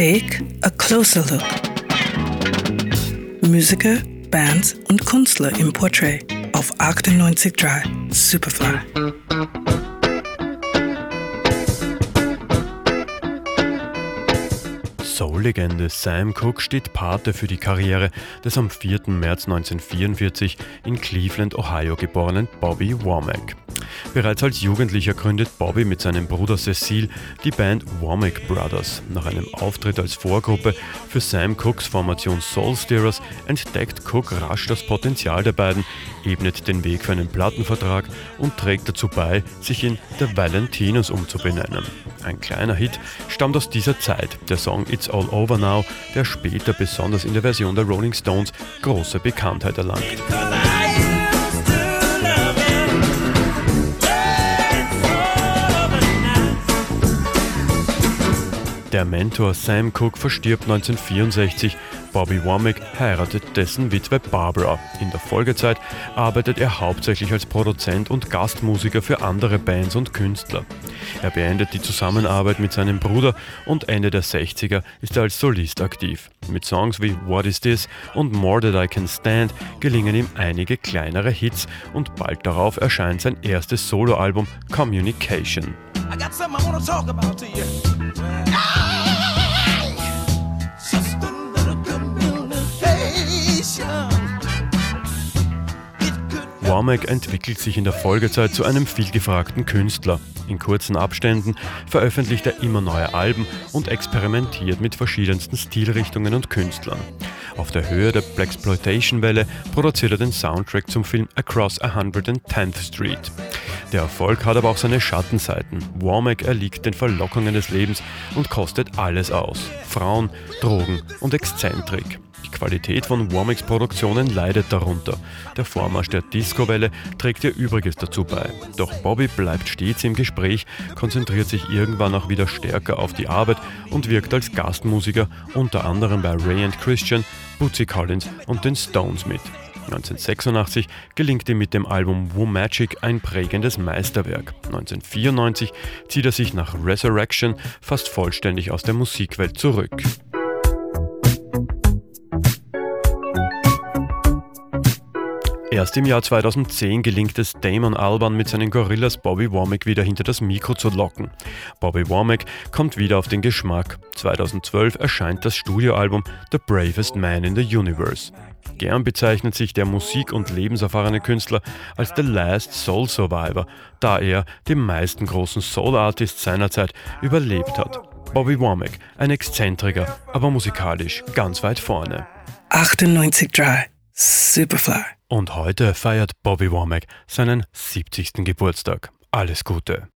Take a closer look. Musiker, Bands und Künstler im Portrait auf 98.3 Superfly. Soul-Legende Sam Cooke steht Pate für die Karriere des am 4. März 1944 in Cleveland, Ohio geborenen Bobby Womack. Bereits als Jugendlicher gründet Bobby mit seinem Bruder Cecil die Band Womack Brothers. Nach einem Auftritt als Vorgruppe für Sam Cooks Formation Soul Steerers entdeckt Cook rasch das Potenzial der beiden, ebnet den Weg für einen Plattenvertrag und trägt dazu bei, sich in The Valentinos umzubenennen. Ein kleiner Hit stammt aus dieser Zeit, der Song It's All Over Now, der später besonders in der Version der Rolling Stones große Bekanntheit erlangt. Der Mentor Sam Cooke verstirbt 1964. Bobby Womack heiratet dessen Witwe Barbara. In der Folgezeit arbeitet er hauptsächlich als Produzent und Gastmusiker für andere Bands und Künstler. Er beendet die Zusammenarbeit mit seinem Bruder und Ende der 60er ist er als Solist aktiv. Mit Songs wie What Is This und More That I Can Stand gelingen ihm einige kleinere Hits und bald darauf erscheint sein erstes Soloalbum Communication. I got something I wanna talk about to you. Womack entwickelt sich in der Folgezeit zu einem vielgefragten Künstler. In kurzen Abständen veröffentlicht er immer neue Alben und experimentiert mit verschiedensten Stilrichtungen und Künstlern. Auf der Höhe der Blaxploitation-Welle produziert er den Soundtrack zum Film Across 110th Street. Der Erfolg hat aber auch seine Schattenseiten. Womack erliegt den Verlockungen des Lebens und kostet alles aus. Frauen, Drogen und Exzentrik. Qualität von Womacks Produktionen leidet darunter. Der Vormarsch der Disco-Welle trägt ihr Übriges dazu bei. Doch Bobby bleibt stets im Gespräch, konzentriert sich irgendwann auch wieder stärker auf die Arbeit und wirkt als Gastmusiker unter anderem bei Ray and Christian, Bootsy Collins und den Stones mit. 1986 gelingt ihm mit dem Album Woo Magic ein prägendes Meisterwerk. 1994 zieht er sich nach Resurrection fast vollständig aus der Musikwelt zurück. Erst im Jahr 2010 gelingt es Damon Alban mit seinen Gorillas Bobby Womack wieder hinter das Mikro zu locken. Bobby Womack kommt wieder auf den Geschmack. 2012 erscheint das Studioalbum The Bravest Man in the Universe. Gern bezeichnet sich der musik- und lebenserfahrene Künstler als The Last Soul Survivor, da er die meisten großen Soul-Artists seiner Zeit überlebt hat. Bobby Womack, ein Exzentriker, aber musikalisch ganz weit vorne. 98.3 Superfly. Und heute feiert Bobby Womack seinen 70. Geburtstag. Alles Gute.